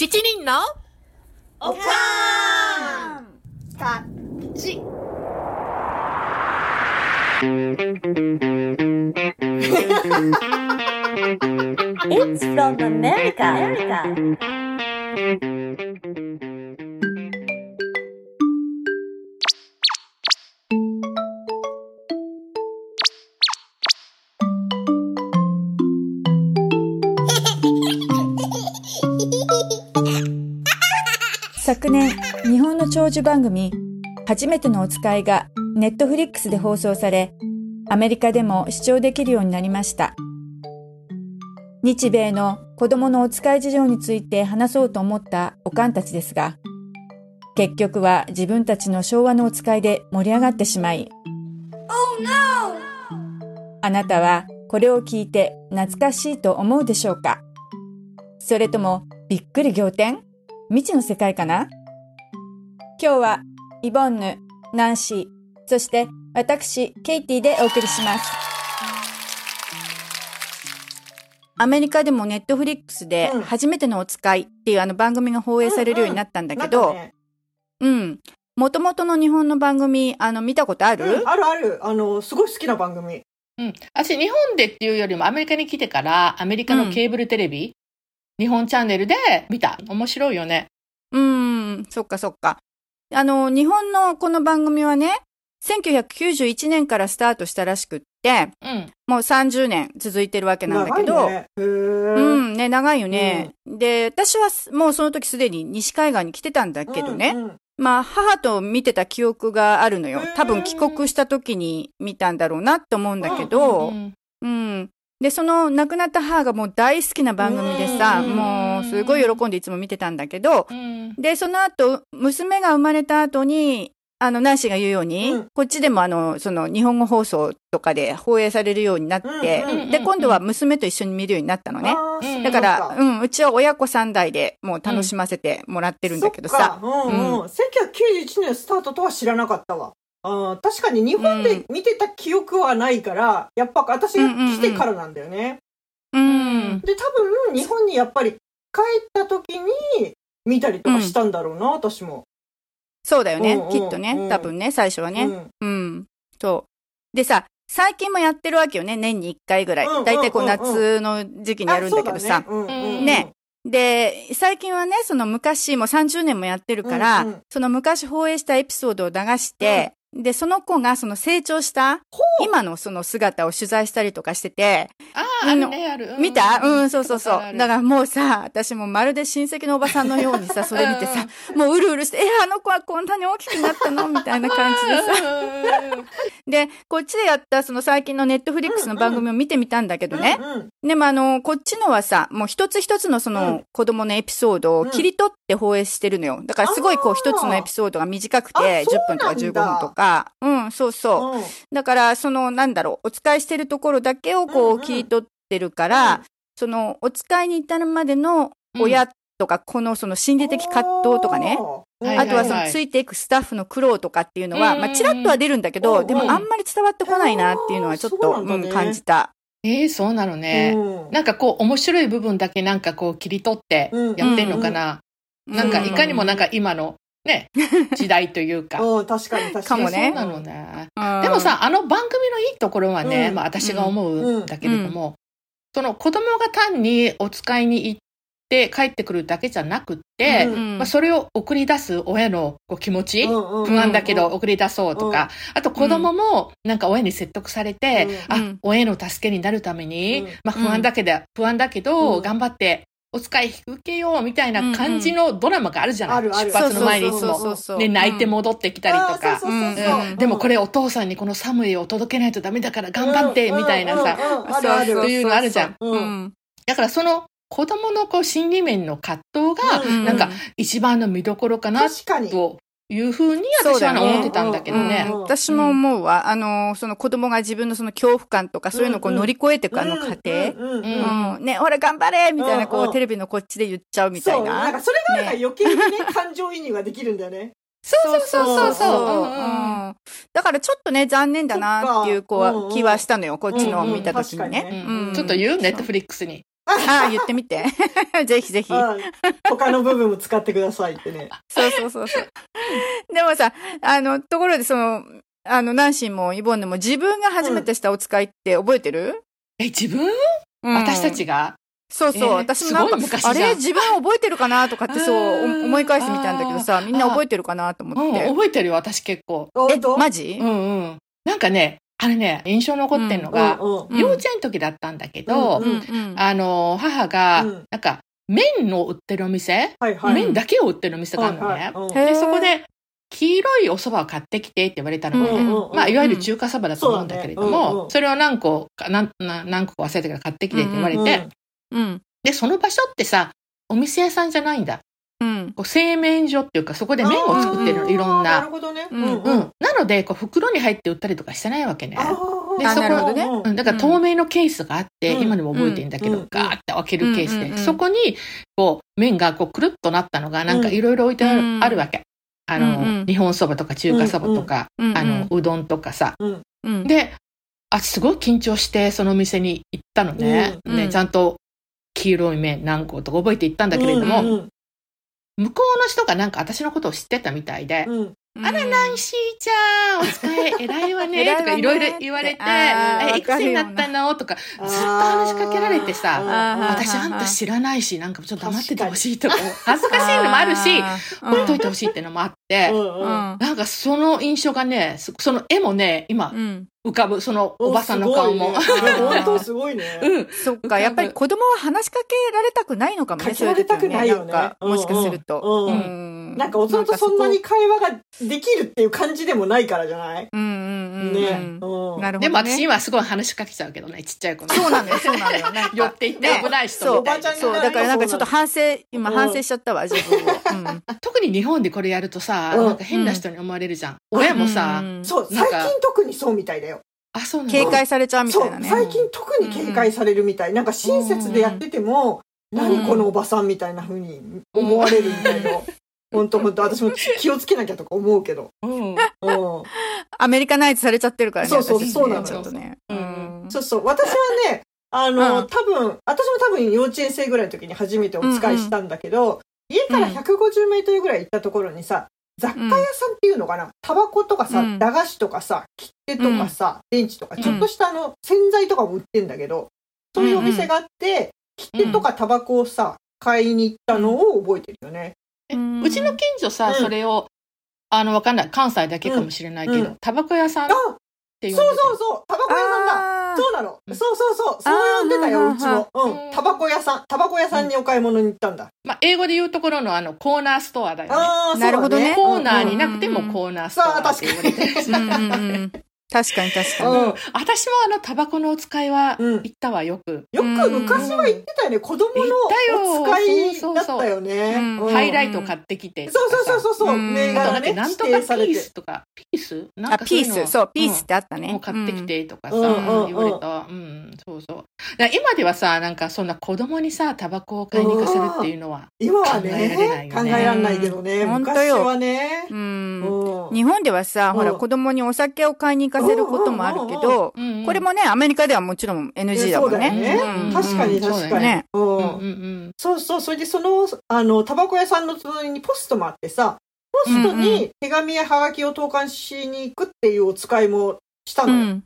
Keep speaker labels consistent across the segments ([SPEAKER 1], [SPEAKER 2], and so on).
[SPEAKER 1] 七人の
[SPEAKER 2] おかーんタッチ。
[SPEAKER 3] It's from America. America.
[SPEAKER 4] 長寿番組、初めてのお使いがネットフリックスで放送され、アメリカでも視聴できるようになりました。日米の子供のお使い事情について話そうと思ったおかんたちですが、結局は自分たちの昭和のお使いで盛り上がってしまい、あなたはこれを聞いて懐かしいと思うでしょうか？それともびっくり仰天？未知の世界かな？今日はイボンヌ、ナンシー、そして私、ケイティでお送りします。アメリカでもネットフリックスで
[SPEAKER 2] うん
[SPEAKER 4] 初めてのお使いっていうあの番組が放映されるようになったんだけど、うん。もともとの日本の番組、あの、見たことある、
[SPEAKER 2] うんあるある。あの、すごい好きな番組。
[SPEAKER 1] うん。私、日本でっていうよりもアメリカに来てから、アメリカのケーブルテレビ、日本チャンネルで見た。面白いよね。
[SPEAKER 4] うーん、そっかそっか。あの、日本のこの番組はね、1991年からスタートしたらしくって、
[SPEAKER 1] うん。
[SPEAKER 4] もう30年続いてるわけなんだけど、
[SPEAKER 2] 長いね、
[SPEAKER 4] うん、ね、長いよね。で、私はすもうその時すでに西海岸に来てたんだけどね。
[SPEAKER 2] うんうん
[SPEAKER 4] まあ、母と見てた記憶があるのよ。多分帰国した時に見たんだろうなって思うんだけど、
[SPEAKER 1] うん
[SPEAKER 4] うん。で、その亡くなった母がもう大好きな番組でさ、
[SPEAKER 1] うん
[SPEAKER 4] もうすごい喜んでいつも見てたんだけど、
[SPEAKER 1] うん。
[SPEAKER 4] で、その後、娘が生まれた後に、あの、ナンシーが言うように、
[SPEAKER 2] うん
[SPEAKER 4] こっちでもあの、その、日本語放送とかで放映されるようになって、で、今度は娘と一緒に見るようになったのね。だから、
[SPEAKER 2] そう
[SPEAKER 4] うん、うちは親子三代でもう楽しませてもらってるんだけどさ。
[SPEAKER 2] うんうん。1991年スタートとは知らなかったわ。あー確かに日本で見てた記憶はないから、やっぱ私が来てからなんだよね。
[SPEAKER 4] うん。
[SPEAKER 2] で、多分日本にやっぱり帰った時に見たりとかしたんだろうな、私も。
[SPEAKER 4] そうだよね、
[SPEAKER 2] うんうん
[SPEAKER 4] きっとね
[SPEAKER 2] う。ん
[SPEAKER 4] 多分ね、最初はね。
[SPEAKER 2] うん
[SPEAKER 4] うん。そう。でさ、最近もやってるわけよね、年に1回ぐらい
[SPEAKER 2] うんうんうんう。ん
[SPEAKER 4] だいたいこう夏の時期にやるんだけどさ。
[SPEAKER 2] ねうんうん
[SPEAKER 4] ねで、最近はね、その昔、もう30年もやってるから、
[SPEAKER 2] うんうん
[SPEAKER 4] その昔放映したエピソードを流して、で、その子がその成長した、今のその姿を取材したりとかしてて、
[SPEAKER 1] ああ、あるね、ある。
[SPEAKER 4] 見た？うん、そうそうそう。だからもうさ、私もまるで親戚のおばさんのようにさ、それ見てさ、もううるうるして、え、あの子はこんなに大きくなったの？みたいな感じでさ。で、こっちでやったその最近のネットフリックスの番組を見てみたんだけどね。でもあの、こっちのはさ、もう一つ一つのそうの
[SPEAKER 2] ん。
[SPEAKER 4] 子供のエピソードを切り取って放映してるのよ。だからすごいこう一つのエピソードが短くて、
[SPEAKER 2] あ
[SPEAKER 4] 10
[SPEAKER 2] そう
[SPEAKER 4] 分とか15
[SPEAKER 2] なんだ
[SPEAKER 4] 分とか。うん、そうそう。
[SPEAKER 2] うん。
[SPEAKER 4] だから、その、なんだろう、お使いしてるところだけをこ
[SPEAKER 2] うんう
[SPEAKER 4] うん。切り取ってるから、
[SPEAKER 2] うん。
[SPEAKER 4] その、お使いに至るまでの親とか、このその心理的葛藤とかね、
[SPEAKER 2] うん
[SPEAKER 4] あとはそのついていくスタッフの苦労とかっていうのは、
[SPEAKER 1] うん
[SPEAKER 4] まあ、ちらっとは出るんだけど、
[SPEAKER 2] うん
[SPEAKER 4] でもあんまり伝わってこないなっていうのはちょっと、
[SPEAKER 2] そうなんだね。
[SPEAKER 4] うん、感じた。
[SPEAKER 1] ええそうなのね。
[SPEAKER 2] うん。
[SPEAKER 1] なんかこう、面白い部分だけなんかこう切り取ってやってんのかな。なんかいかにもなんか今のね、時代というか。
[SPEAKER 2] うん、確かに確かに。
[SPEAKER 4] かもね。
[SPEAKER 1] そうなのね。
[SPEAKER 4] うん。
[SPEAKER 1] でも、さ、あの番組のいいところはね、
[SPEAKER 2] うん。
[SPEAKER 1] まあ私が思うんだけれども、その子供が単にお使いに行って帰ってくるだけじゃなくって、
[SPEAKER 2] うん。
[SPEAKER 1] まあ、それを送り出す親のこう気持ち、不安だけど送り出そうとか、あと子供もなんか親に説得されて、
[SPEAKER 2] うん。
[SPEAKER 1] あ、
[SPEAKER 4] うん。
[SPEAKER 1] 親の助けになるために、
[SPEAKER 2] うん。
[SPEAKER 1] まあ不安だけど、不安だけど、
[SPEAKER 2] うん。
[SPEAKER 1] 頑張ってお使い引き受けようみたいな感じのドラマがあるじゃない、
[SPEAKER 2] あるある
[SPEAKER 1] 出発の前にいつも。ね、泣いて戻ってきたりとか。でもこれお父さんにこのサムエを届けないとダメだから頑張ってみたいなさ、そういうのあるじゃん。
[SPEAKER 2] う
[SPEAKER 4] うんん。
[SPEAKER 1] だからその子供のこう心理面の葛藤が
[SPEAKER 2] うん
[SPEAKER 1] なんか一番の見どころかな。というふうに私は思ってたんだけどね
[SPEAKER 2] う。ん
[SPEAKER 4] 私も思うわ。あの、その子供が自分のその恐怖感とかそういうのをこう乗り越えていくあの過程。ね、ほら頑張れみたいな、こう、テレビのこっちで言っちゃうみたい
[SPEAKER 2] そう、なん
[SPEAKER 4] な。
[SPEAKER 2] かそれがなんか余計にね、感情移入ができるんだよね。
[SPEAKER 1] そうそうそうそう
[SPEAKER 4] だからちょっとね、残念だなっていうこ
[SPEAKER 2] う
[SPEAKER 4] 気はしたのよ。こっちの見た時にね。
[SPEAKER 1] ちょっと言うネットフリックスに。
[SPEAKER 4] ああ、言ってみて。ぜひぜひ。
[SPEAKER 2] うん他の部分も使ってくださいってね。
[SPEAKER 4] そうそうそうそう。でもさ、あの、ところでその、あの、ナンシーもイボンヌも自分が初めてしたお使いって覚えてる、
[SPEAKER 1] え、自分？
[SPEAKER 4] うん
[SPEAKER 1] 私たちが？
[SPEAKER 4] そうそう。
[SPEAKER 1] えー
[SPEAKER 4] 私もなんか、
[SPEAKER 1] すごい昔じゃん
[SPEAKER 4] あれ？自分覚えてるかなとかってそう思い返してみたんだけどさ、みんな覚えてるかなと
[SPEAKER 1] うん、
[SPEAKER 4] 思って。
[SPEAKER 1] 覚えてるよ、私結構。
[SPEAKER 4] え、マジ？
[SPEAKER 1] うんうん。なんかね、あれね、印象残ってんのが、幼稚園の時だったんだけど、
[SPEAKER 2] うん
[SPEAKER 4] うんうん。
[SPEAKER 1] あの、母が、
[SPEAKER 2] うん
[SPEAKER 1] なんか、麺の売ってるお店、
[SPEAKER 2] はいはい。
[SPEAKER 1] 麺だけを売ってるお店があるのね。で、そこで、黄色いお蕎麦を買ってきてって言われたのね。
[SPEAKER 4] うん
[SPEAKER 2] うんうん
[SPEAKER 1] まあ、いわゆる中華蕎麦だと思うんだけれども、
[SPEAKER 2] そうだねうんうん
[SPEAKER 1] それを何個か、何な何個か忘れてから買ってきてって言われて、
[SPEAKER 2] うん
[SPEAKER 4] うん。
[SPEAKER 1] で、その場所ってさ、お店屋さんじゃないんだ。
[SPEAKER 4] うん。
[SPEAKER 1] こう製麺所っていうか、そこで麺を作ってるの、いろんな。
[SPEAKER 2] なるほどね。
[SPEAKER 4] うん
[SPEAKER 1] うん。なので、こう、袋に入って売ったりとかしてないわけね。
[SPEAKER 2] あ
[SPEAKER 1] で、
[SPEAKER 4] あ
[SPEAKER 1] そこ
[SPEAKER 4] なるほどね
[SPEAKER 1] うん、だから透明のケースがあって、
[SPEAKER 2] うん
[SPEAKER 1] 今でも覚えてるんだけど、
[SPEAKER 2] うん
[SPEAKER 1] ガーって開けるケースで、そこに、こう、麺がこう、くるっとなったのが、なんかいろいろ置いてある,、わけ。あの、日本そばとか中華そばとか、あの、うどんとかさ。
[SPEAKER 4] うん。
[SPEAKER 1] で、あ、すごい緊張して、その店に行ったのね。で、
[SPEAKER 4] うんうん
[SPEAKER 1] ちゃんと、黄色い麺何個とか覚えて行ったんだけれども、
[SPEAKER 2] うん
[SPEAKER 1] 向こうの人がなんか私のことを知ってたみたいで、
[SPEAKER 2] うん。うん。
[SPEAKER 1] あら、ナンシーちゃん、お使い偉いわね、
[SPEAKER 4] 偉いわね。
[SPEAKER 1] とかいろいろ言われて、えいくつになったの？とか、ずっと話しかけられてさ、私あんた知らないし、なんかちょっと黙っててほしいとか、恥ずかしいのもあるし、
[SPEAKER 4] うん
[SPEAKER 1] ほっといてほしいってのもあって、なんかその印象がね、そその絵もね、今
[SPEAKER 4] うん。
[SPEAKER 1] 浮かぶ、そのおばさんの顔も。
[SPEAKER 2] すごいねいや 本当すごいね。
[SPEAKER 1] うん。
[SPEAKER 4] そっか、やっぱり子供は話しかけられたくないのかもね。
[SPEAKER 2] かけられたくないよね
[SPEAKER 4] もしかすると。
[SPEAKER 2] うんなんか大人とそんなに会話ができるっていう感じでもないからじゃない？
[SPEAKER 4] うん。
[SPEAKER 2] ね。
[SPEAKER 4] うんなるほどね。
[SPEAKER 1] でも私今すごい話しかけちゃうけどね、ちっちゃい子の。
[SPEAKER 4] そうなんだよ、そうなんだよね。
[SPEAKER 1] 寄っていって危ない人
[SPEAKER 4] そう
[SPEAKER 1] みたいな。
[SPEAKER 4] そう、だからなんかちょっと反省、今反省しちゃったわ、自分
[SPEAKER 1] 特に日本でこれやるとさ、
[SPEAKER 2] うん
[SPEAKER 1] なんか変な人に思われるじゃん。親もさ
[SPEAKER 4] う、ん
[SPEAKER 2] そう、最近特にそうみたいだよ。
[SPEAKER 1] あ、そうなんだ。
[SPEAKER 4] 警戒されちゃうみた
[SPEAKER 2] そ
[SPEAKER 4] いうな、ね。
[SPEAKER 2] 最近特に警戒されるみたい。なんか親切でやってても、何このおばさんみたいな風に思われるみたいな。本当本当私も気をつけなきゃとか思うけど。
[SPEAKER 1] うん。
[SPEAKER 2] うん。
[SPEAKER 4] アメリカナイズされちゃってるからね。
[SPEAKER 2] そうそう
[SPEAKER 4] ね
[SPEAKER 2] そうなのよ
[SPEAKER 4] ちょっとね。
[SPEAKER 1] うん
[SPEAKER 4] うん
[SPEAKER 2] そうそう。私はね、あの、
[SPEAKER 4] うん
[SPEAKER 2] 多分、私も多分幼稚園生ぐらいの時に初めてお使いしたんだけど、家から150メートルぐらい行ったところにさ、雑貨屋さんっていうのかな、タバコとかさ、
[SPEAKER 4] うん
[SPEAKER 2] 駄菓子とかさ、切手とかさ、電池とか、
[SPEAKER 4] うん
[SPEAKER 2] ちょっとしたあの、洗剤とかも売ってんだけど、そういうお店があって、切手とかタバコをさ、買いに行ったのを覚えてるよね。
[SPEAKER 1] え
[SPEAKER 4] うん
[SPEAKER 1] うちの近所さ、
[SPEAKER 2] うん
[SPEAKER 1] それを、あの、わかんない。関西だけかもしれないけ
[SPEAKER 2] うん。
[SPEAKER 1] ど、タバコ屋さんっ
[SPEAKER 2] あ
[SPEAKER 1] て呼んで
[SPEAKER 2] そうそうそう。タバコ屋さんだ。そうなの。
[SPEAKER 1] うん。
[SPEAKER 2] そうそうそう。そう呼んでたよ、うちも。う
[SPEAKER 1] うん。
[SPEAKER 2] ん。タバコ屋さん、タバコ屋さんにお買い物に行ったんだ。
[SPEAKER 1] まあ、英語で言うところのあの、コーナーストアだよね。
[SPEAKER 2] ああ、
[SPEAKER 4] なるほどね。
[SPEAKER 1] コーナーにな
[SPEAKER 2] く
[SPEAKER 1] くてもコーナーストアって言われてる。
[SPEAKER 4] うんうんうん確かに確かに。
[SPEAKER 2] うん
[SPEAKER 1] 私もあの、タバコのお使いは
[SPEAKER 2] うん
[SPEAKER 1] 行ったわ、よく。
[SPEAKER 2] よく昔は言ってたよね。子供のお使いだったよね。
[SPEAKER 4] うん
[SPEAKER 2] うん
[SPEAKER 1] ハイライト買ってきてと
[SPEAKER 2] そう
[SPEAKER 1] かさ。
[SPEAKER 2] そうそうそうそう。
[SPEAKER 4] うん
[SPEAKER 2] 銘
[SPEAKER 1] あとなんか
[SPEAKER 2] 柄ね、
[SPEAKER 1] なんとか。ピースとか、ピースなん
[SPEAKER 4] あ、
[SPEAKER 1] か
[SPEAKER 4] ピース。そう、ピースってあったね。
[SPEAKER 1] もう買ってきてとかさ、言われた。うん、そうそう。今ではさ、なんかそんな子供にさ、タバコを買いに行かせるっていうのは、
[SPEAKER 2] 今は
[SPEAKER 1] 考えられない
[SPEAKER 2] ね、考えられないけどね。
[SPEAKER 4] うん
[SPEAKER 2] 昔はね。
[SPEAKER 4] う。
[SPEAKER 2] うんん。
[SPEAKER 4] 日本ではさ、ほら、
[SPEAKER 2] うん
[SPEAKER 4] 子供にお酒を買いに行かせることもあるけど、
[SPEAKER 1] うん
[SPEAKER 4] これもね、アメリカではもちろん NG だもんね。
[SPEAKER 2] 確かに確かに。そうそう。それでその、あの、タバコ屋さんの隣にポストもあってさ、ポストに手紙やハガキを投函しに行くっていうお使いもしたの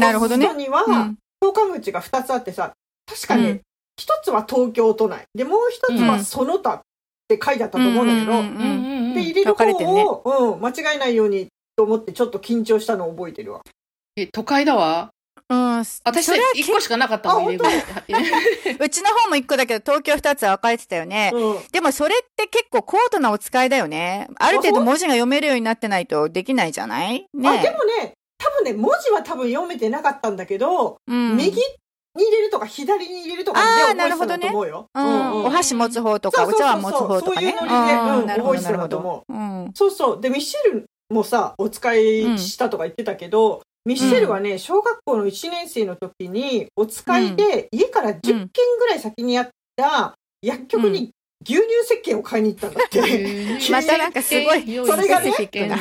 [SPEAKER 4] なるほどね。
[SPEAKER 2] ポストには、
[SPEAKER 4] うん。
[SPEAKER 2] 投函口が2つあってさ、確かね
[SPEAKER 4] うん、
[SPEAKER 2] 一、つは東京都内。で、もう一つはその他って書いてあったと思うんだけど、
[SPEAKER 4] うん
[SPEAKER 1] うんうんうん
[SPEAKER 2] で、入れる方
[SPEAKER 4] 分かれてんね
[SPEAKER 2] を、うん、間違えないようにと思ってちょっと緊張したのを覚えてるわ。
[SPEAKER 1] え、都会だわ。
[SPEAKER 4] うん。
[SPEAKER 1] 私
[SPEAKER 4] それは
[SPEAKER 1] 一個しかなかったもん、
[SPEAKER 2] あ
[SPEAKER 1] 入れ口
[SPEAKER 4] うちの方も一個だけど、東京二つは分かれてたよね。
[SPEAKER 2] うん。
[SPEAKER 4] でもそれって結構高度なお使いだよね。ある程度文字が読めるようになってないとできないじゃない？ね
[SPEAKER 2] あ、でもね、多分ね、文字は多分読めてなかったんだけど、
[SPEAKER 4] うん、
[SPEAKER 2] 右に入れるとか左に入れるとかで覚えてと思うよ。
[SPEAKER 4] うん、お箸持つ方とか、お茶碗持つ方とかね。
[SPEAKER 2] そういうノリでうん覚えてたと思。
[SPEAKER 4] うん。
[SPEAKER 2] そうそう。で、ミッシェルもさ、お使いしたとか言ってたけど、ミッシェルはね、小学校の1年生の時に、お使いで、家から10軒ぐらい先にあった薬局に牛乳石鹸を買いに行ったんだって。
[SPEAKER 4] またなんかすごい
[SPEAKER 2] それがね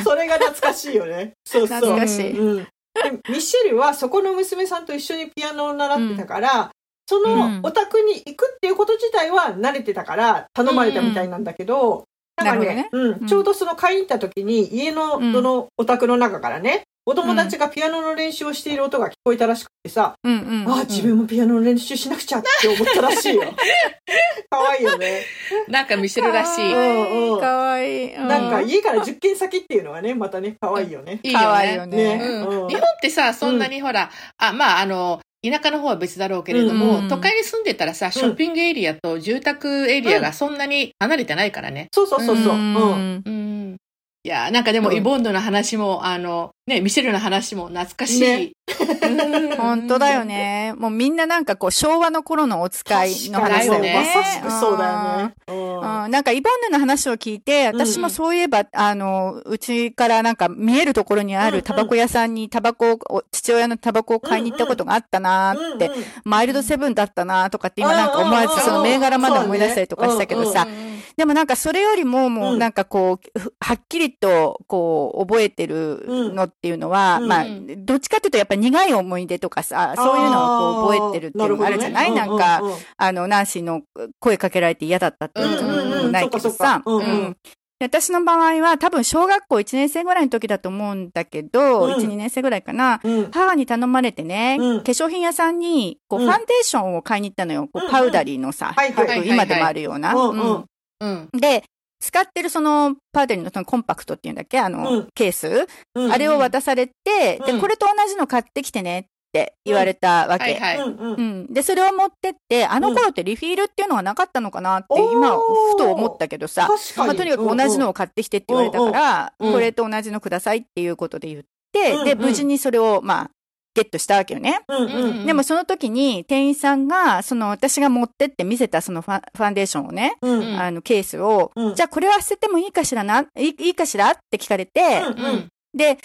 [SPEAKER 2] それが懐かしいよね。そうそう。
[SPEAKER 4] 懐かしい
[SPEAKER 2] うん。でミッシェルはそこの娘さんと一緒にピアノを習ってたから、そのお宅に行くっていうこと自体は慣れてたから頼まれたみたいなんだけど、なんかね
[SPEAKER 4] なる
[SPEAKER 2] うん、ちょうどその買いに行った時に家の
[SPEAKER 4] うん
[SPEAKER 2] そのお宅の中からね、お友達がピアノの練習をしている音が聞こえたらしくてさ、
[SPEAKER 4] うんうん。
[SPEAKER 2] ああ、自分もピアノの練習しなくちゃって思ったらしいよ。可愛いよね。
[SPEAKER 1] なんか見せるらしい。
[SPEAKER 2] うんうん
[SPEAKER 4] かわいい。う
[SPEAKER 2] なんか家から10軒先っていうのがね、またね、可愛いよね。
[SPEAKER 1] いいよ
[SPEAKER 4] かわいいよ
[SPEAKER 1] ね。
[SPEAKER 4] ね。
[SPEAKER 1] うん
[SPEAKER 2] うん
[SPEAKER 1] 日本ってさ、そんなにほら、あ、まあ、あの、田舎の方は別だろうけれども、
[SPEAKER 4] うん
[SPEAKER 1] 都会に住んでたらさ、ショッピングエリアと住宅エリアがそんなに離れてないからね。
[SPEAKER 2] そうそうそうそう。
[SPEAKER 4] う
[SPEAKER 2] うん。
[SPEAKER 4] ん
[SPEAKER 1] うん。いや、なんかでも、
[SPEAKER 2] うん
[SPEAKER 1] イボンヌの話も、あの、ね、ミシェルの話も懐かしい。
[SPEAKER 2] ね。
[SPEAKER 1] うん。
[SPEAKER 4] 本当だよ。ね。もうみんななんかこう昭和の頃のお使いの話だよね。
[SPEAKER 2] まさしくそうだよね。うん。
[SPEAKER 4] うん。なんかイボンヌの話を聞いて、私もそういえば、あの、うちからなんか見えるところにあ
[SPEAKER 2] うんうん。
[SPEAKER 4] るタバコ屋さんにタバコを、父親のタバコを買いに行ったことがあったなーって、
[SPEAKER 2] うんうん。
[SPEAKER 4] マイルドセブンだったなーとかって今なんか思わずその銘柄まで思い出したりとかしたけどさ、でもなんかそれよりももうなんかこう、ふはっきりとこう覚えてるのっていうのは、
[SPEAKER 2] うん。
[SPEAKER 4] まあ
[SPEAKER 1] うん、
[SPEAKER 4] どっちかっていうとやっぱ苦い思い出とかさ、そういうのをこう覚えてるっていうのがあるじゃない？なんか、あの、ナンシーの声かけられて嫌だったっていうのもないけどさ。
[SPEAKER 2] うん
[SPEAKER 4] 私の場合は多分小学校1年生ぐらいの時だと思うんだけど、
[SPEAKER 2] うん。
[SPEAKER 4] 1、2年生ぐらいかな。
[SPEAKER 2] うん。うん
[SPEAKER 4] 母に頼まれてね、
[SPEAKER 2] うん。
[SPEAKER 4] 化粧品屋さんに、こう、
[SPEAKER 2] うん。
[SPEAKER 4] ファンデーションを買いに行ったのよ。こ
[SPEAKER 2] うんう
[SPEAKER 4] うん。パウダリーのさ、
[SPEAKER 2] はいはい
[SPEAKER 4] よく今でもあるような。
[SPEAKER 2] うんうん。
[SPEAKER 4] うん。
[SPEAKER 1] うん。
[SPEAKER 4] で、使ってるそのパウダリーのそのコンパクトっていうんだっけ？あの、
[SPEAKER 2] うん。
[SPEAKER 4] ケース、
[SPEAKER 2] うん。
[SPEAKER 4] あれを渡されて、で、
[SPEAKER 2] うん。
[SPEAKER 4] これと同じの買ってきてねって言われたわけ。
[SPEAKER 1] はいはい。
[SPEAKER 2] うん。
[SPEAKER 4] で、それを持ってって、あの頃ってリフィールっていうのがなかったのかなって、今、ふと思ったけどさ、
[SPEAKER 2] 確かに。
[SPEAKER 4] まあ、とにかく同じのを買ってきてって言われたから、
[SPEAKER 2] うんうん
[SPEAKER 4] これと同じのくださいっていうことで言って、で、無事にそれを、まあ、ゲットしたわけよね。
[SPEAKER 2] うんうん
[SPEAKER 1] うん。
[SPEAKER 4] でもその時に店員さんが、その私が持ってって見せたそのファンデーションをね、
[SPEAKER 2] うん
[SPEAKER 1] うん。
[SPEAKER 4] あのケースを、
[SPEAKER 2] うん。
[SPEAKER 4] じゃあこれは捨ててもいいかしらな、いいいいかしら？って聞かれて、
[SPEAKER 2] うん
[SPEAKER 1] うん。
[SPEAKER 4] で、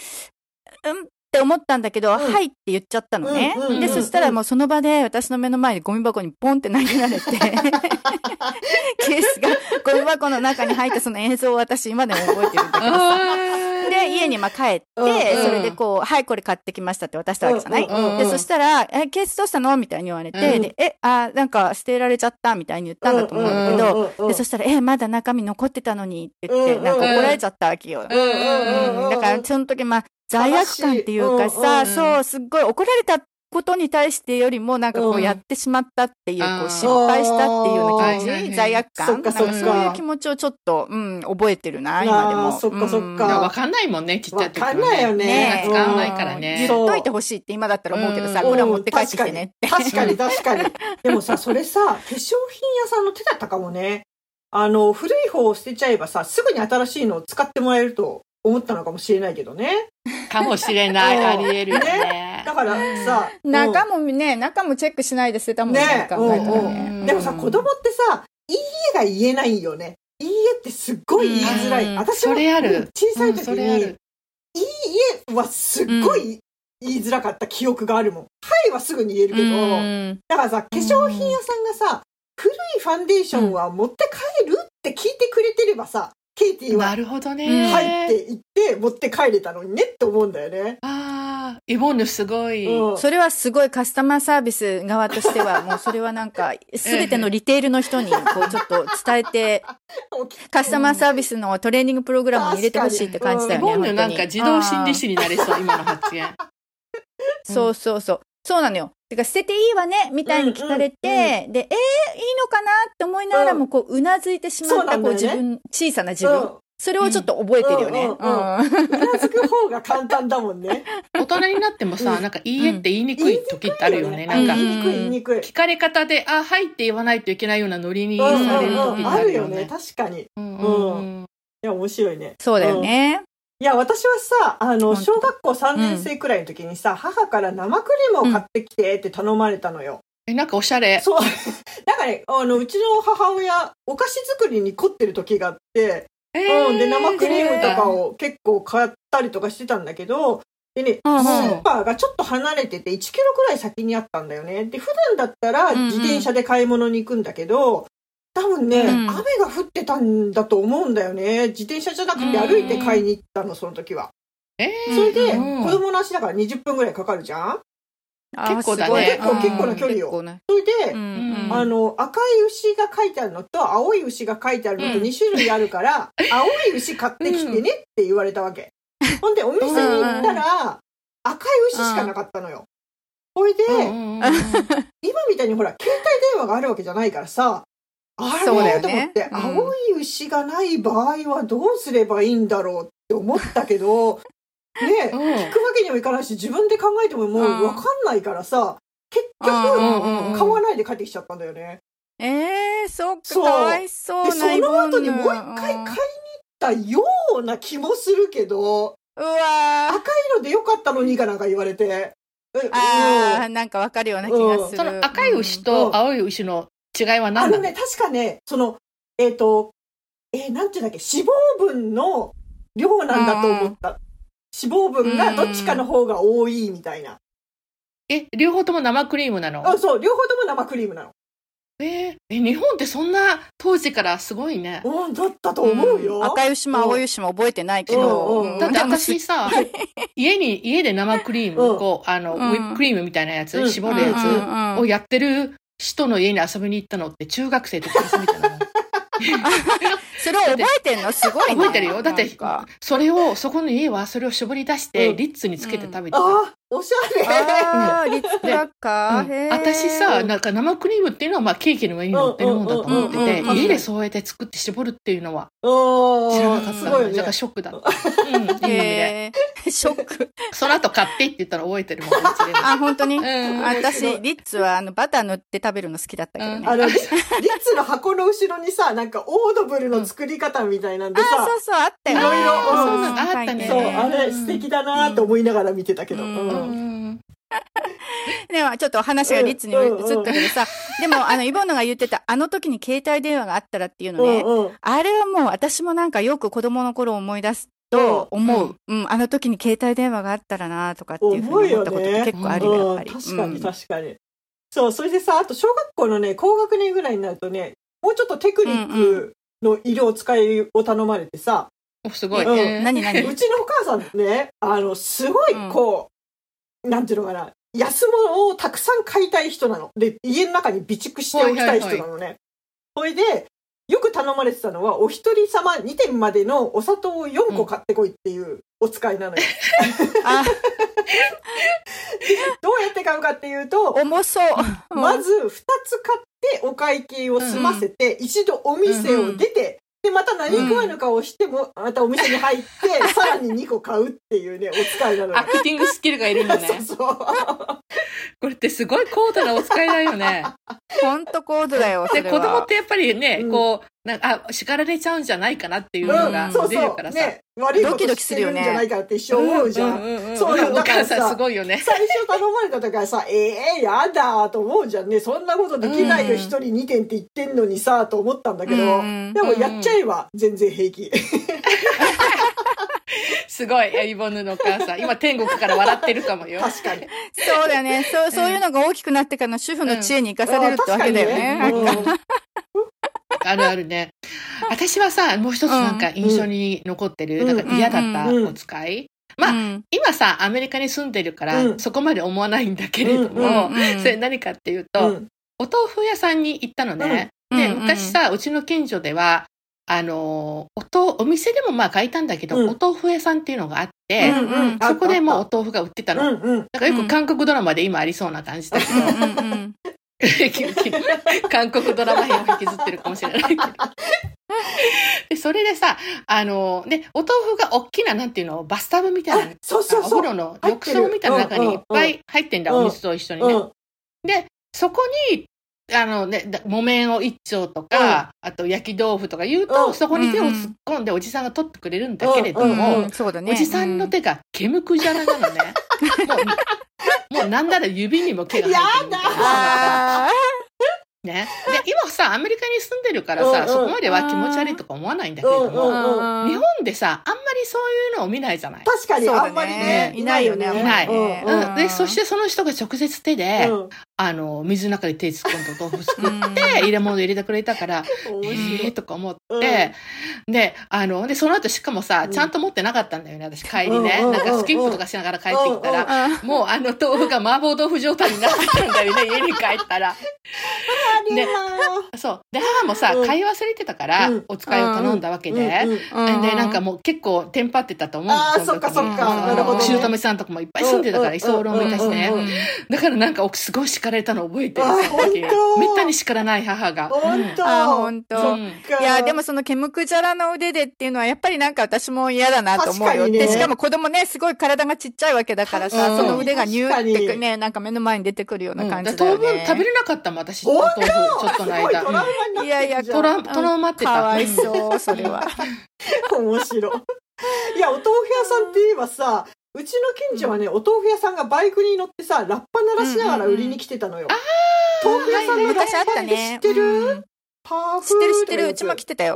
[SPEAKER 4] うんって思ったんだけど、
[SPEAKER 2] ん。
[SPEAKER 4] はいって言っちゃったのね。で、そしたらもうその場で私の目の前でゴミ箱にポンって投げられて、ケースがゴミ箱の中に入ったその映像を私今でも覚えてるんだけどさ。
[SPEAKER 1] あ
[SPEAKER 4] で、家にまあ帰って、それでこう、はい、これ買ってきましたって渡したわけじゃない、で、そしたら、え、ケースどうしたのみたいに言われて、
[SPEAKER 1] うん。
[SPEAKER 4] で、え、あ、なんか捨てられちゃったみたいに言ったんだと思うんだけど、で、そしたら、え、まだ中身残ってたのにって言って、なんか怒られちゃったわけよ。だから、その時、まあ、罪悪感っていうか
[SPEAKER 2] 悲
[SPEAKER 4] さ、
[SPEAKER 1] しい
[SPEAKER 4] そう、すっごい怒られたことに対してよりも、なんかこ
[SPEAKER 2] うん
[SPEAKER 4] う、やってしまったっていう、
[SPEAKER 1] あー
[SPEAKER 4] こう、失敗したっていうような気持ち、
[SPEAKER 1] はいはいはい。
[SPEAKER 4] 罪悪感？
[SPEAKER 2] そっかそっか。
[SPEAKER 4] なんそういう気持ちをちょっと、うん、覚えてるな、今でも。
[SPEAKER 2] そっかそっか。
[SPEAKER 4] うん。
[SPEAKER 1] いやわかんないもんね、ちっちゃい時は
[SPEAKER 2] わかんないよね。
[SPEAKER 1] 使わないから
[SPEAKER 4] 言
[SPEAKER 1] ね
[SPEAKER 4] っ。といてほしいって今だったら思うけどさ、
[SPEAKER 1] うん。
[SPEAKER 4] これは持って帰ってきてねって。
[SPEAKER 2] 確かに 確かに。でもさ、それさ、化粧品屋さんの手だったかもね。あの、古い方を捨てちゃえばさ、すぐに新しいのを使ってもらえると思ったのかもしれないけどね。
[SPEAKER 1] かもしれない。
[SPEAKER 2] うん。
[SPEAKER 1] あり得るよね。
[SPEAKER 2] だからさ、
[SPEAKER 4] 中もね、中もチェックしないで捨てたもんね。
[SPEAKER 2] でもさ、子供ってさ、いいえが言えないよね。いいえってすっごい言いづらい。
[SPEAKER 4] うん。
[SPEAKER 2] 私も小さい時
[SPEAKER 1] うんそれあ
[SPEAKER 2] に、
[SPEAKER 1] る。
[SPEAKER 2] いいえはすっごい言いづらかった記憶があるもん。はいはすぐに言えるけど、
[SPEAKER 4] うん。
[SPEAKER 2] だからさ、化粧品屋さんがさ、古いファンデーションは持って帰るって聞いてくれてればさ、ケイティは
[SPEAKER 1] なるほど
[SPEAKER 4] うん
[SPEAKER 1] ね。
[SPEAKER 2] 入って行って持って帰れたのにねって思うんだよね。
[SPEAKER 1] ああ、イボンヌすごい。
[SPEAKER 2] うん
[SPEAKER 4] それはすごいカスタマーサービス側としては、もうそれはなんか、すべてのリテールの人に、こう、ちょっと伝えて、カスタマーサービスのトレーニングプログラムに入れてほしいって感じだ
[SPEAKER 1] イ
[SPEAKER 4] よね、
[SPEAKER 1] ボンヌなんか。自動心理師になれそう、今の発言。
[SPEAKER 4] そうそうそう。そうなのよ。てか、捨てていいわね、みたいに聞かれて、
[SPEAKER 2] うんうん
[SPEAKER 4] で、えー、いいのかなって思いながらも、こう、うなずいてしまった、
[SPEAKER 2] そう
[SPEAKER 4] こう、自分、小さな自分。
[SPEAKER 2] うん
[SPEAKER 4] それをちょっと覚えてるよね。
[SPEAKER 2] うんうなずく方が簡単だもんね。
[SPEAKER 1] 大人になってもさ、
[SPEAKER 2] うん
[SPEAKER 1] なんかいいえって言いにくい時ってあるよね。なんか
[SPEAKER 4] う、
[SPEAKER 2] 言いにくい言いにくい。
[SPEAKER 1] 聞かれ方で、あ、はいって言わないといけないようなノリに
[SPEAKER 2] うん
[SPEAKER 1] される時って
[SPEAKER 2] あるよね。
[SPEAKER 1] あるよね。
[SPEAKER 2] 確かに。い
[SPEAKER 1] うんうんうん
[SPEAKER 2] や、面白いね。
[SPEAKER 4] そうだよね。
[SPEAKER 2] いや、私はさ、あの、小学校3年生くらいの時にさ、母から生クリームを買ってきてって頼まれたのよ。
[SPEAKER 1] え、なんかおしゃれ。
[SPEAKER 2] そう。なんかね、あの、うちの母親、お菓子作りに凝ってる時があって、
[SPEAKER 1] え
[SPEAKER 2] うん、で、生クリームとか
[SPEAKER 1] を。
[SPEAKER 2] を結構買ったりとかしてたんだけど、でね、
[SPEAKER 4] うんうん
[SPEAKER 2] スーパーがちょっと離れてて1キロくらい先にあったんだよね。で、普段だったら
[SPEAKER 4] うんうん
[SPEAKER 2] 自転車で買い物に行くんだけど、多分ね、
[SPEAKER 4] うん。
[SPEAKER 2] 雨が降ってたんだと思うんだよね。自転車じゃなくて歩いて買いに行ったの、その時は。
[SPEAKER 1] え
[SPEAKER 2] それで、
[SPEAKER 1] うん
[SPEAKER 2] 子供の足だから20分ぐらいかかるじゃん？
[SPEAKER 4] あ
[SPEAKER 1] 結構だね。
[SPEAKER 2] 結構結構な距離よ
[SPEAKER 4] ね。
[SPEAKER 2] それで、
[SPEAKER 4] うん
[SPEAKER 2] あの、赤い牛が書いてあるのと、青い牛が書いてあるのと
[SPEAKER 1] うん。
[SPEAKER 2] 2種類あるから、青い牛買ってきてねって言われたわけ。ほんで、お店に行ったら、赤い牛しかなかったのよ。ほいで、
[SPEAKER 1] うんうんうん。
[SPEAKER 2] 今みたいにほら、携帯電話があるわけじゃないからさ、あ
[SPEAKER 4] そうだ
[SPEAKER 2] れ
[SPEAKER 4] よね。
[SPEAKER 2] と思って、
[SPEAKER 4] うん。
[SPEAKER 2] 青い牛がない場合はどうすればいいんだろうって思ったけど、ね、
[SPEAKER 1] う。ん
[SPEAKER 2] 聞くわけにもいかないし、自分で考えてももうわかんないからさ、結局、
[SPEAKER 4] うん
[SPEAKER 1] うんうん
[SPEAKER 2] 買わないで帰ってきちゃったんだよね。
[SPEAKER 4] えー、そっか、
[SPEAKER 2] そう。
[SPEAKER 4] かわいそう
[SPEAKER 2] で、
[SPEAKER 4] な
[SPEAKER 2] その後にもう一回買いに行ったような気もするけど、
[SPEAKER 4] うわー。
[SPEAKER 2] 赤いのでよかったのにかなんか言われて。うん。
[SPEAKER 4] あー、なんかわかるような気がする。
[SPEAKER 1] その赤い牛
[SPEAKER 2] うん。
[SPEAKER 1] と青い牛の違いは
[SPEAKER 2] あ
[SPEAKER 1] 何なの？
[SPEAKER 2] のね、確かね、その、えっ、と、えーなんていうんだっけ、脂肪分の量なんだと思った。脂肪分がどっちかの方が多いみたいな。
[SPEAKER 1] え、両方とも生クリームなの？
[SPEAKER 2] あ、そう、両方とも生クリームなの。
[SPEAKER 1] えーえ、日本ってそんな当時からすごいね。
[SPEAKER 2] うん、だったと思うよ。
[SPEAKER 4] 赤い牛も青い牛も覚えてないけど。
[SPEAKER 2] うんうん
[SPEAKER 1] だって私さ、家に、家で生クリーム、
[SPEAKER 2] うん
[SPEAKER 1] こう、あの、
[SPEAKER 4] うん
[SPEAKER 1] ウィップクリームみたいなやつ、
[SPEAKER 2] うん
[SPEAKER 1] 絞るや
[SPEAKER 4] うんうんうん
[SPEAKER 1] つをやってる人の家に遊びに行ったの？って中学生とか初めてなの。
[SPEAKER 4] それを覚えてんの？すごいね。
[SPEAKER 1] 覚えてるよ。だってそれを、そこの家はそれを絞り出して、
[SPEAKER 2] うん
[SPEAKER 1] リッツにつけて食べてた。
[SPEAKER 2] あ、おしゃれ。
[SPEAKER 4] リッツクラッカー。
[SPEAKER 1] うん。
[SPEAKER 4] へー。
[SPEAKER 1] 私さ、なんか生クリームっていうのはまあケーキの上に乗ってるもんだと思ってて家でそうやって作って絞るっていうのは
[SPEAKER 2] うん
[SPEAKER 1] 知らなかっただから。ショックだ。った。うん、
[SPEAKER 4] ショック。
[SPEAKER 1] その後買ってって言ったら覚えてるもん、
[SPEAKER 4] あ、本当に？
[SPEAKER 1] うん。
[SPEAKER 4] 私、リッツはあのバター塗って食べるの好きだったけど。ね。
[SPEAKER 2] あの、リリッツの箱の後ろにさ、なんかオードブルの作り方みたいなんで
[SPEAKER 4] あ、
[SPEAKER 2] さ、
[SPEAKER 4] そうそう、あったよ。
[SPEAKER 2] いろいろ
[SPEAKER 4] あー
[SPEAKER 2] うん
[SPEAKER 1] あったね。
[SPEAKER 2] そう、あれ素敵だなと思いながら見てたけど。
[SPEAKER 4] うん。
[SPEAKER 2] うん。
[SPEAKER 1] うん。
[SPEAKER 4] でも、ちょっと話がリッツに移ったけどさ、でも、あの、イボンヌが言ってた、あの時に携帯電話があったらっていうのね、
[SPEAKER 2] うんうん。
[SPEAKER 4] あれはもう私もなんかよく子供の頃思い出すと思う。うん、あの時に携帯電話があったらなとかっていうふうに思ったことって結構あるよ、やっぱり。
[SPEAKER 2] うん確かに
[SPEAKER 4] うん。
[SPEAKER 2] 確かに。そう、それでさ、あと小学校のね、高学年ぐらいになるとね、もうちょっとテクニックの色を使いを頼まれてさ、
[SPEAKER 1] おすごい。
[SPEAKER 2] うん。
[SPEAKER 1] えー
[SPEAKER 4] 何何？
[SPEAKER 2] うちのお母さんね、あの、すごいこう、なんていうのかな、安物をたくさん買いたい人なの。で、家の中に備蓄しておきたい人なのね。それで、よく頼まれてたのは、お一人様2点までのお砂糖を4個買ってこいっていうお使いなのよ。
[SPEAKER 4] あ、
[SPEAKER 2] どうやって買うかっていうと、
[SPEAKER 4] 重そう。
[SPEAKER 2] まず2つ買ってお会計を済ませて、一度お店を出て、で、また何食わぬかをしても、またお店に入って、さらに2個買うっていうね、お使いなのよ
[SPEAKER 1] ア。クティングスキルがいるのね。
[SPEAKER 2] そうそう。
[SPEAKER 1] これってすごい高度なお使いだよね。
[SPEAKER 4] ほんと高度だよ、そ
[SPEAKER 1] で。子供ってやっぱりね、
[SPEAKER 2] うん
[SPEAKER 1] こう、なんか、あ、叱られちゃうんじゃないかなっていう
[SPEAKER 2] うん、
[SPEAKER 1] のが
[SPEAKER 2] そうそ
[SPEAKER 1] 出るからさ。
[SPEAKER 2] う。ね、悪いこ
[SPEAKER 4] ドキ
[SPEAKER 2] としてるん
[SPEAKER 4] ドキするよね
[SPEAKER 2] じゃないかって一生思うじゃん。
[SPEAKER 1] んん
[SPEAKER 2] そうなの
[SPEAKER 1] お
[SPEAKER 2] だからさ
[SPEAKER 1] 母さんすごいよね。
[SPEAKER 2] 最初頼まれた時はさ、ええやだと思うじゃんね。そんなことできないよ、
[SPEAKER 1] うん
[SPEAKER 2] 一人2点って言ってんのにさ、と思ったんだけど、
[SPEAKER 4] うん
[SPEAKER 2] でもやっちゃえば全然平気。
[SPEAKER 1] すごい、エイボヌのお母さん。今天国から笑ってるかもよ。
[SPEAKER 2] 確かに。
[SPEAKER 4] そうだよね。そう、そういうのが大きくなってからの主婦の知恵に生かされるってわけだよね。
[SPEAKER 2] あ確かにね
[SPEAKER 1] あるあるね。私はさ、もう一つなんか印象に残ってる、
[SPEAKER 2] うん
[SPEAKER 1] なんか嫌だったお使い。まあ
[SPEAKER 4] うん。
[SPEAKER 1] 今さ、アメリカに住んでるから、
[SPEAKER 2] うん。
[SPEAKER 1] そこまで思わないんだけれども、
[SPEAKER 2] うん
[SPEAKER 4] うん
[SPEAKER 1] それ何かっていう
[SPEAKER 2] う
[SPEAKER 1] と、
[SPEAKER 2] ん。
[SPEAKER 1] お豆腐屋さんに行ったのね。で、
[SPEAKER 4] うんうん。
[SPEAKER 1] 昔さ、うちの近所では、あの、おと、お店でもまあ買いたんだけど、
[SPEAKER 2] うん。
[SPEAKER 1] お豆腐屋さんっていうのがあって、
[SPEAKER 2] うんうん。
[SPEAKER 1] そこでもう
[SPEAKER 2] あ
[SPEAKER 1] お豆腐が売ってた
[SPEAKER 2] う
[SPEAKER 1] の。
[SPEAKER 2] んうん。
[SPEAKER 1] だからよく韓国ドラマで今ありそうな感じだけど、
[SPEAKER 4] うんうんうん
[SPEAKER 1] 韓国ドラマ編を引きずってるかもしれないけど。でそれでさ、あの、で、お豆腐が大きな、なんていうの、バスタブみたいな
[SPEAKER 2] あ、そうそうそう。
[SPEAKER 1] お風呂の浴槽みたいな中にいっぱい入ってんだ、
[SPEAKER 2] うん
[SPEAKER 1] お水と一緒にね。
[SPEAKER 2] うん。
[SPEAKER 1] で、そこに、あのね、だ木綿を一丁とか、あと焼き豆腐とか言うと、
[SPEAKER 2] うん
[SPEAKER 1] そこに手を突っ込んでおじさんが取ってくれるんだけれど
[SPEAKER 2] うん
[SPEAKER 1] も、
[SPEAKER 4] うんそうだね。
[SPEAKER 1] おじさんの手が毛むくじゃらなのね。もう、もうなんなら指にも毛が生えてるみたいな。
[SPEAKER 4] あ
[SPEAKER 1] ね。で、今さ、アメリカに住んでるからさ、
[SPEAKER 2] うんうん。
[SPEAKER 1] そこまでは気持ち悪いとか思わないんだけれど
[SPEAKER 2] うん
[SPEAKER 1] も、
[SPEAKER 2] うん
[SPEAKER 4] ー
[SPEAKER 1] 日本でさ、あんまりそういうのを見ないじゃない？
[SPEAKER 2] 確かに
[SPEAKER 4] ね。
[SPEAKER 2] あんまりね、
[SPEAKER 4] いないよね。
[SPEAKER 1] いない。
[SPEAKER 2] うん。
[SPEAKER 1] うん、で、そしてその人が直接手で、
[SPEAKER 2] うん
[SPEAKER 1] あの、水の中に手突っ込んでお豆腐作
[SPEAKER 4] うん。
[SPEAKER 1] って、入れ物入れてくれたから、
[SPEAKER 2] 面
[SPEAKER 1] え
[SPEAKER 2] 白い。
[SPEAKER 1] ーとか思って、で、あの、で、その後しかもさ、
[SPEAKER 2] うん。
[SPEAKER 1] ちゃんと持ってなかったんだよね、私帰りね。
[SPEAKER 2] うんうん
[SPEAKER 1] なんかスキップとかしながら帰ってきたら、
[SPEAKER 4] あ
[SPEAKER 1] もうあの豆腐が麻婆豆腐状態になってたんだよね、家に帰ったら。
[SPEAKER 2] ありゃー
[SPEAKER 1] そう。で、母もさ、
[SPEAKER 2] うん。
[SPEAKER 1] 買い忘れてたから
[SPEAKER 2] うん、
[SPEAKER 1] お使いを頼んだわけで、
[SPEAKER 2] うんうん
[SPEAKER 1] で、なんかもう結構テンパってたと思う
[SPEAKER 2] あそっかそっか。
[SPEAKER 4] なるほどね。
[SPEAKER 1] 姑さんとかもいっぱい住んでたから、居候もいたしね
[SPEAKER 2] うんうんうん。
[SPEAKER 1] だからなんかすごい叱られたの覚えてる。めったに叱らない母が。
[SPEAKER 2] 本当
[SPEAKER 4] あ本当いや、でもそのケムクジャラの腕でっていうのはやっぱりなんか私も嫌だなと思うよ。
[SPEAKER 2] 確かにね
[SPEAKER 4] で、しかも子供ね、すごい体がちっちゃいわけだからさ、
[SPEAKER 1] うん
[SPEAKER 4] その腕がニューってね、なんか目の前に出てくるような
[SPEAKER 1] うん
[SPEAKER 4] 感じ
[SPEAKER 1] 当
[SPEAKER 4] だよね。
[SPEAKER 1] 分食べれなかったもん、私。
[SPEAKER 2] 本
[SPEAKER 1] 豆腐、ちょっとの間。
[SPEAKER 2] すごい
[SPEAKER 4] やいや
[SPEAKER 1] トラトラウマってた。
[SPEAKER 4] かわいそう、それは。
[SPEAKER 2] 面白い。いや、お豆腐屋さんって言えばさ、うちの近所はね、お豆腐屋さんがバイクに乗ってさ、ラッパ鳴らしながら売りに来てたのよ。豆腐屋さんのラッパって知
[SPEAKER 4] ね
[SPEAKER 2] っ。てる、
[SPEAKER 4] うん
[SPEAKER 2] パーフ
[SPEAKER 4] 知ってる知ってる。うちも来てたよ。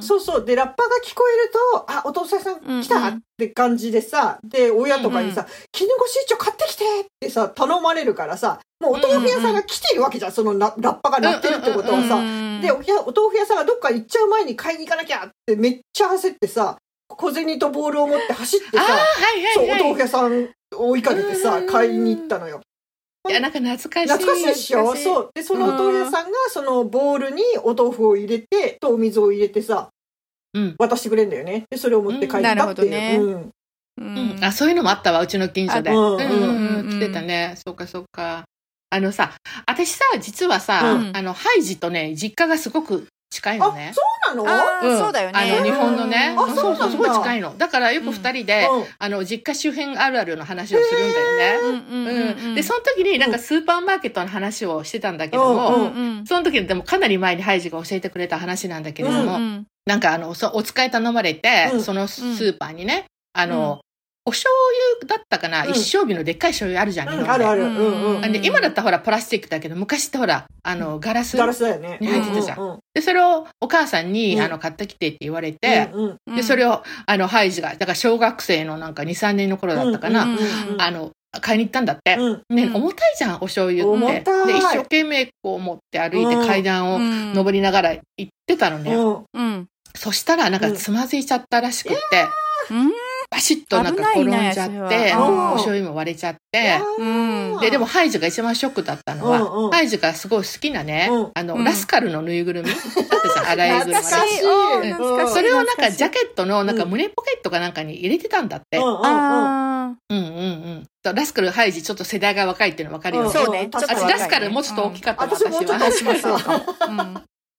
[SPEAKER 2] そうそう。で、ラッパが聞こえると、あ、お豆腐屋さん来たって感じでさ、で、親とかにさ、絹ごし一丁買ってきてってさ、頼まれるからさ、もうお豆腐屋さんが来てるわけじゃん、そのララッパが鳴ってるってことはさ。
[SPEAKER 4] うん
[SPEAKER 2] で、おやお豆腐屋さんがどっか行っちゃう前に買いに行かなきゃってめっちゃ焦ってさ、小銭とボールを持って走ってさ、
[SPEAKER 1] はい
[SPEAKER 2] そう、
[SPEAKER 1] はいはい。
[SPEAKER 2] お豆腐屋さんを追いかけてさ
[SPEAKER 1] う、ん
[SPEAKER 2] 買いに行ったのよ。
[SPEAKER 1] いや、なんか懐かしい。
[SPEAKER 2] 懐かしいっしょ？そう。で、そのお豆腐屋さんがそのボールにお豆腐を入れて、とお水を入れてさ、
[SPEAKER 1] うん。
[SPEAKER 2] 渡してくれるんだよね。で、それを持って帰ったっていう。
[SPEAKER 4] うんね
[SPEAKER 2] うん
[SPEAKER 4] う
[SPEAKER 1] うんん、あ、そういうのもあったわ、うちの近所で。
[SPEAKER 2] あ
[SPEAKER 1] うん
[SPEAKER 2] うん
[SPEAKER 1] うん
[SPEAKER 4] うん
[SPEAKER 1] 来てたね。そうか、そうか。あのさ、私さ、実はさ、
[SPEAKER 4] うん
[SPEAKER 1] あの、ハイジとね、実家がすごく近いのね。
[SPEAKER 2] そうなの？
[SPEAKER 4] そうだよね。
[SPEAKER 1] あの、日本のね。
[SPEAKER 2] あそうなんだ
[SPEAKER 1] すごい近いの。だからよく二人で、
[SPEAKER 2] うん。
[SPEAKER 1] あの、実家周辺あるあるの話をするんだよね。
[SPEAKER 4] うん。
[SPEAKER 1] で、その時になんかスーパーマーケットの話をしてたんだけど
[SPEAKER 2] うん
[SPEAKER 1] も、その時でもかなり前にハイジが教えてくれた話なんだけれども、
[SPEAKER 4] うん。
[SPEAKER 1] なんかあの、そお使い頼まれて、
[SPEAKER 2] うん。
[SPEAKER 1] そのスーパーにね、あの、
[SPEAKER 4] うん
[SPEAKER 1] お醤油だったかな、
[SPEAKER 2] うん。
[SPEAKER 1] 一升瓶のでっかい醤油あるじゃん、
[SPEAKER 2] うんあるある。
[SPEAKER 4] う
[SPEAKER 2] うんん。うん。
[SPEAKER 1] で今だったらほらプラスチックだけど、昔ってほら、あの、ガラス。
[SPEAKER 2] ガラスだよね。
[SPEAKER 1] に入ってたじゃん。
[SPEAKER 2] うんうん
[SPEAKER 1] で、それをお母さんに、
[SPEAKER 2] うん。
[SPEAKER 1] あの、買ってきてって言われて、
[SPEAKER 2] うん
[SPEAKER 1] で、それを、あの、ハイジが、だから小学生のなんか2、3年の頃だったかな、
[SPEAKER 2] うんうんうん
[SPEAKER 1] あの、買いに行ったんだって。
[SPEAKER 2] うん
[SPEAKER 1] ね、
[SPEAKER 4] うん。
[SPEAKER 1] 重たいじゃん、お醤油って。
[SPEAKER 2] 重たい。
[SPEAKER 1] で、一生懸命こう持って歩いて
[SPEAKER 2] うん。
[SPEAKER 1] 階段を
[SPEAKER 4] うん
[SPEAKER 1] 登りながら行ってたのね。
[SPEAKER 2] うん。
[SPEAKER 4] うん。
[SPEAKER 1] そしたらなんかつまずいちゃったらしくって、
[SPEAKER 4] うん
[SPEAKER 1] バシッとなんか転んじゃって、お醤油も割れちゃって、
[SPEAKER 4] うん。
[SPEAKER 1] で、でもハイジが一番ショックだったのは、ハイジがすごい好きなね、
[SPEAKER 2] うん。
[SPEAKER 1] あの、
[SPEAKER 4] うん。
[SPEAKER 1] ラスカルのぬいぐるみ。だったじゃん、荒いぐるみ。それをなんかジャ
[SPEAKER 4] ッ
[SPEAKER 1] ケットのなんか胸ポケットかなんかに入れてたんだって。
[SPEAKER 2] うんうんうん。
[SPEAKER 1] ラスカル、ハイジ、ちょっと世代が若いっていうの分かるよね。
[SPEAKER 2] うん
[SPEAKER 4] そうね。
[SPEAKER 1] ラスカルもうちょっと大きかったの、
[SPEAKER 2] 私も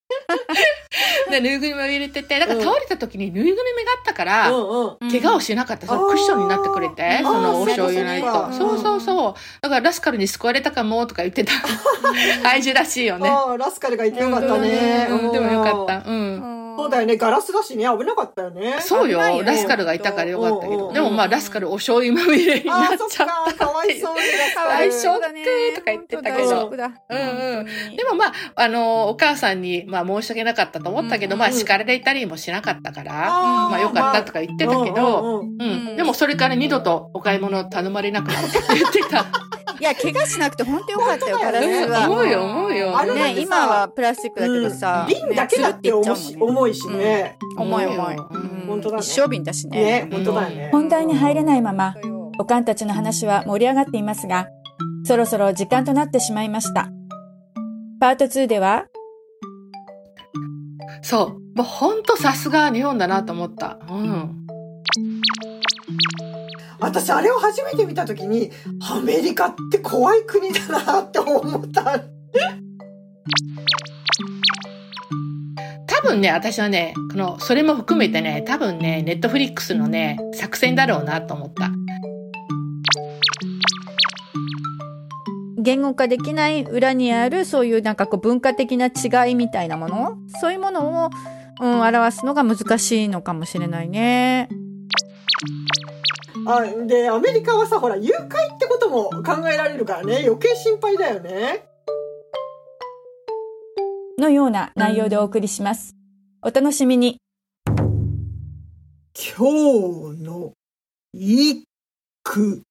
[SPEAKER 1] で、ぬいぐるみを入れてて、なんか倒れた時にぬいぐるみがあったから、
[SPEAKER 2] うんうん
[SPEAKER 1] 怪我をしなかった。そのクッションになってくれて、そのお醤油ないと。そうそうそう。だからラスカルに救われたかもとか言ってた。ハイジらしいよね。
[SPEAKER 2] ラスカルがいてよかったね。
[SPEAKER 1] うんでもよかった。
[SPEAKER 2] うん。
[SPEAKER 1] うん。
[SPEAKER 2] そうだよね、ガラスだしね、危なかったよね。
[SPEAKER 1] そうよ
[SPEAKER 4] よね
[SPEAKER 1] ラスカルがいたからよかったけど。でもまあ、ラスカルお醤油まみれにな
[SPEAKER 2] っ
[SPEAKER 1] っちゃっ
[SPEAKER 2] か、かわいそうに
[SPEAKER 4] か。わいそうだね。
[SPEAKER 1] とか言ってたけどうんうんでもまあ、あの、お母さんに、まあ申し訳なかったと思ったけど、
[SPEAKER 4] うん
[SPEAKER 1] まあ叱られたりもしなかったから、まあよかったとか言ってたけど、
[SPEAKER 2] うん。
[SPEAKER 1] でもそれから二度とお買い物頼まれなくなったって言ってた。
[SPEAKER 4] いや、怪我しなくて本当よかったよ、ガラス
[SPEAKER 1] うん
[SPEAKER 4] は。
[SPEAKER 1] 思うよ、思うよ。
[SPEAKER 4] ね、今はプラスチックだけどさ。
[SPEAKER 2] 瓶だけだって重いしね。
[SPEAKER 4] 重い重い。
[SPEAKER 2] 本当だね
[SPEAKER 4] 一生瓶だし
[SPEAKER 2] ね
[SPEAKER 4] ね。、
[SPEAKER 2] 本当だよね。
[SPEAKER 4] うん本
[SPEAKER 5] 本題に入れないまま、おかんたちの話は盛り上がっていますが、そろそろ時間となってしまいました。パート2では、
[SPEAKER 1] そう。もう本当さすが日本だなと思った。うん。
[SPEAKER 2] 私、あれを初めて見たときに、アメリカって怖い国だなって思った。
[SPEAKER 1] 多分ね、私はね、この、それも含めてね、多分ね、ネットフリックスのね、作戦だろうなと思った。
[SPEAKER 4] 言語化できない裏にあるそういうなんかこう文化的な違いみたいなもの？そういうものを、うん、表すのが難しいのかもしれないね。
[SPEAKER 2] あで、アメリカはさ、ほら、誘拐ってことも考えられるからね、余計心配だよね。
[SPEAKER 5] のような内容でお送りします。お楽しみに。
[SPEAKER 2] 今日の一句。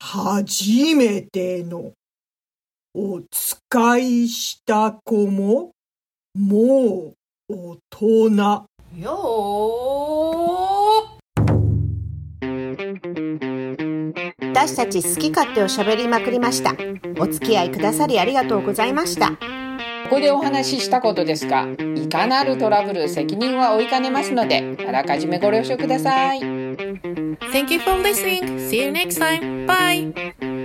[SPEAKER 2] 初めてのお使いした子ももう大人。
[SPEAKER 1] よ
[SPEAKER 6] 私たち好き勝手を喋りまくりました。お付き合いくださりありがとうございました。
[SPEAKER 5] ここでお話ししたことですが、いかなるトラブル、責任は負いかねますので、あらかじめご了承ください。
[SPEAKER 1] Thank you for listening. See you next time. Bye.